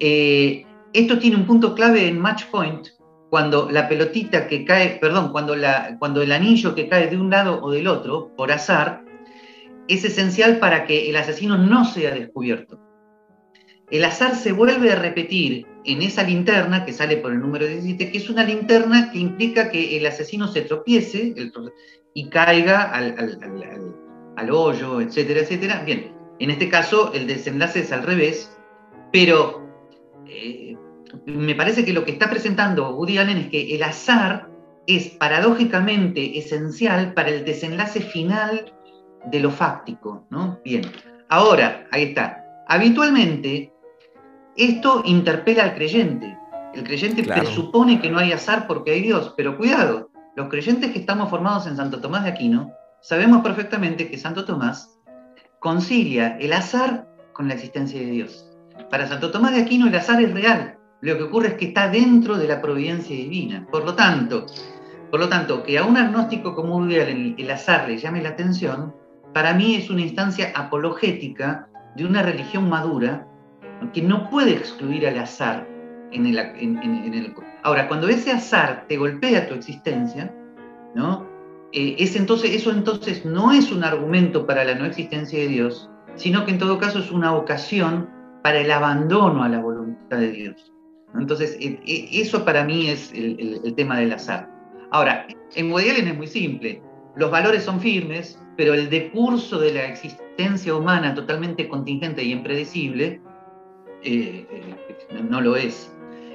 Eh, esto tiene un punto clave en Match Point, cuando la pelotita que cae, perdón, cuando, la, cuando el anillo que cae de un lado o del otro, por azar, es esencial para que el asesino no sea descubierto. El azar se vuelve a repetir en esa linterna que sale por el número 17, que es una linterna que implica que el asesino se tropiece y caiga al, hoyo, etcétera, etcétera. Bien, en este caso el desenlace es al revés, pero eh, me parece que lo que está presentando Woody Allen es que el azar es paradójicamente esencial para el desenlace final de lo fáctico, ¿no? Bien. Ahora, ahí está. Habitualmente, esto interpela al creyente. El creyente presupone que no hay azar porque hay Dios, pero cuidado, los creyentes que estamos formados en Santo Tomás de Aquino, sabemos perfectamente que Santo Tomás concilia el azar con la existencia de Dios. Para Santo Tomás de Aquino el azar es real, lo que ocurre es que está dentro de la providencia divina. Por lo tanto, por lo tanto, que a un agnóstico como el, el azar le llame la atención, para mí es una instancia apologética de una religión madura que no puede excluir al azar ahora cuando ese azar te golpea tu existencia no eh, eso entonces no es un argumento para la no existencia de Dios sino que en todo caso es una ocasión para el abandono a la voluntad de Dios entonces e, e, eso para mí es el, tema del azar. Ahora en Woody es muy simple los valores son firmes pero el decurso de la existencia humana totalmente contingente y impredecible eh, eh, no lo es.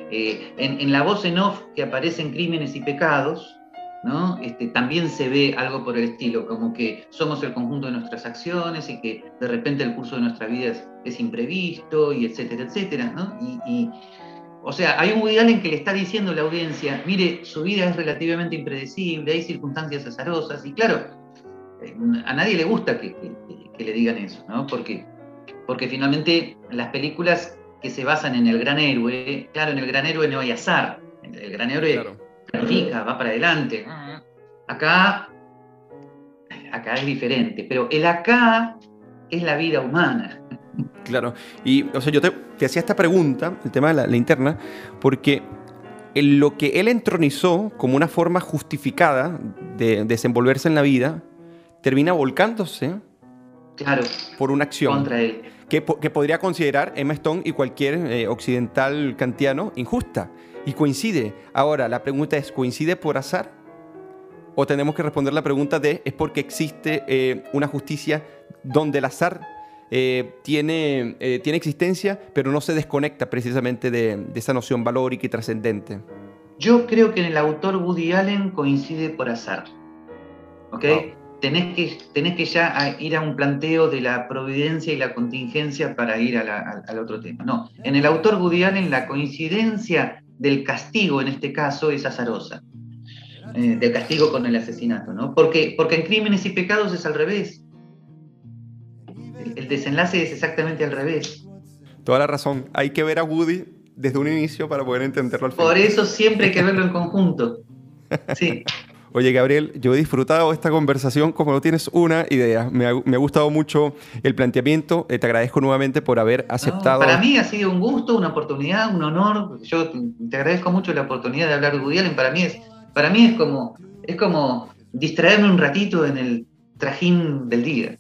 Eh, en, la voz en off que aparecen Crímenes y Pecados, ¿no? Este, también se ve algo por el estilo, como que somos el conjunto de nuestras acciones y que de repente el curso de nuestra vida es, imprevisto y etcétera, etcétera. ¿no? Y, o sea, hay un Woody Allen que le está diciendo a la audiencia, mire, su vida es relativamente impredecible, hay circunstancias azarosas y claro, eh, a nadie le gusta que, le digan eso, ¿no? Porque, porque finalmente las películas que se basan en el gran héroe, claro, en el gran héroe no hay azar, el gran héroe planifica, va para adelante. Acá, acá es diferente, pero el acá es la vida humana. Claro, y o sea, yo te, hacía esta pregunta, el tema de la, la interna, porque en lo que él entronizó como una forma justificada de desenvolverse en la vida, termina volcándose claro, por una acción contra él. Que, que podría considerar Emma Stone y cualquier eh, occidental kantiano injusta. Y coincide. Ahora, la pregunta es, ¿coincide por azar? ¿O tenemos que responder la pregunta de, es porque existe eh, una justicia donde el azar eh, tiene, tiene existencia, pero no se desconecta precisamente de, esa noción valórica y trascendente? Yo creo que en el autor Woody Allen coincide por azar. ¿Ok? tenés que, tenés que ya ir a un planteo de la providencia y la contingencia para ir al otro tema. No, en el autor Woody Allen la coincidencia del castigo en este caso es azarosa, eh, del castigo con el asesinato, ¿no? Porque, porque en crímenes y pecados es al revés. El, desenlace es exactamente al revés. Toda la razón. Hay que ver a Woody desde un inicio para poder entenderlo al final. Por eso siempre hay que verlo en conjunto. Sí. [LAUGHS] Oye, Gabriel, yo he disfrutado esta conversación como no tienes una idea. Me ha, gustado mucho el planteamiento. Eh, te agradezco nuevamente por haber aceptado. para mí ha sido un gusto, una oportunidad, un honor. Yo te agradezco mucho la oportunidad de hablar de Woody Para mí es, para mí es como, es como distraerme un ratito en el trajín del día.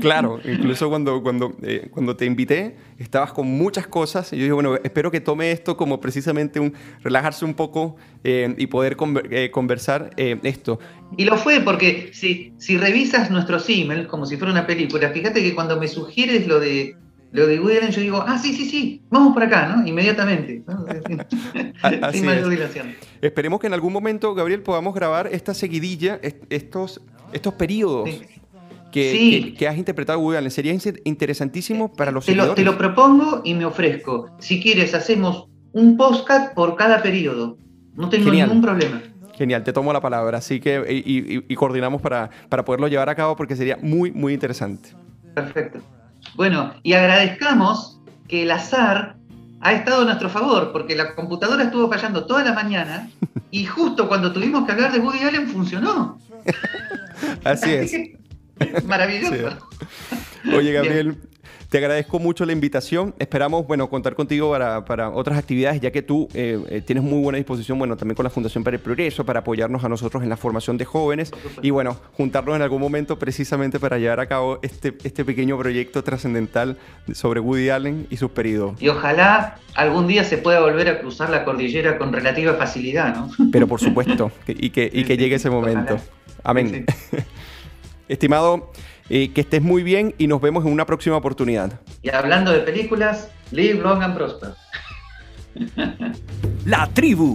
Claro, [LAUGHS] incluso cuando, cuando, eh, cuando te invité, estabas con muchas cosas y yo dije, bueno, espero que tome esto como precisamente un relajarse un poco eh, y poder eh, conversar esto. Y lo fue porque si, si revisas nuestros emails como si fuera una película, fíjate que cuando me sugieres lo de lo de Woody yo digo, ah, sí, sí, sí, vamos por acá, ¿no? Inmediatamente. [LAUGHS] Sin [LAUGHS] mayor dilación. Esperemos que en algún momento, Gabriel, podamos grabar esta seguidilla, estos, estos periodos. Que, que, has interpretado Woody Allen. Sería interesantísimo para los te lo, te lo propongo y me ofrezco. Si quieres, hacemos un postcat por cada periodo. No tengo ningún problema. Genial, te tomo la palabra. Así que y, y, coordinamos para, para poderlo llevar a cabo porque sería muy, muy interesante. Perfecto. Bueno, y agradezcamos que el azar ha estado a nuestro favor, porque la computadora estuvo fallando toda la mañana [LAUGHS] y justo cuando tuvimos que hablar de Woody Allen funcionó. [LAUGHS] Así es. [LAUGHS] Maravilloso. Oye, Gabriel, te agradezco mucho la invitación. Esperamos, bueno, contar contigo para, otras actividades, ya que tú eh, eh, tienes muy buena disposición, bueno, también con la Fundación para el Progreso, para apoyarnos a nosotros en la formación de jóvenes y, bueno, juntarnos en algún momento precisamente para llevar a cabo este, este pequeño proyecto trascendental sobre Woody Allen y sus periodos. Y ojalá algún día se pueda volver a cruzar la cordillera con relativa facilidad, ¿no? Pero por supuesto, y, que, y que llegue ese momento. Amén. [LAUGHS] Estimado eh, que estés muy bien y nos vemos en una próxima oportunidad. Y hablando de películas, live long and prosper. La tribu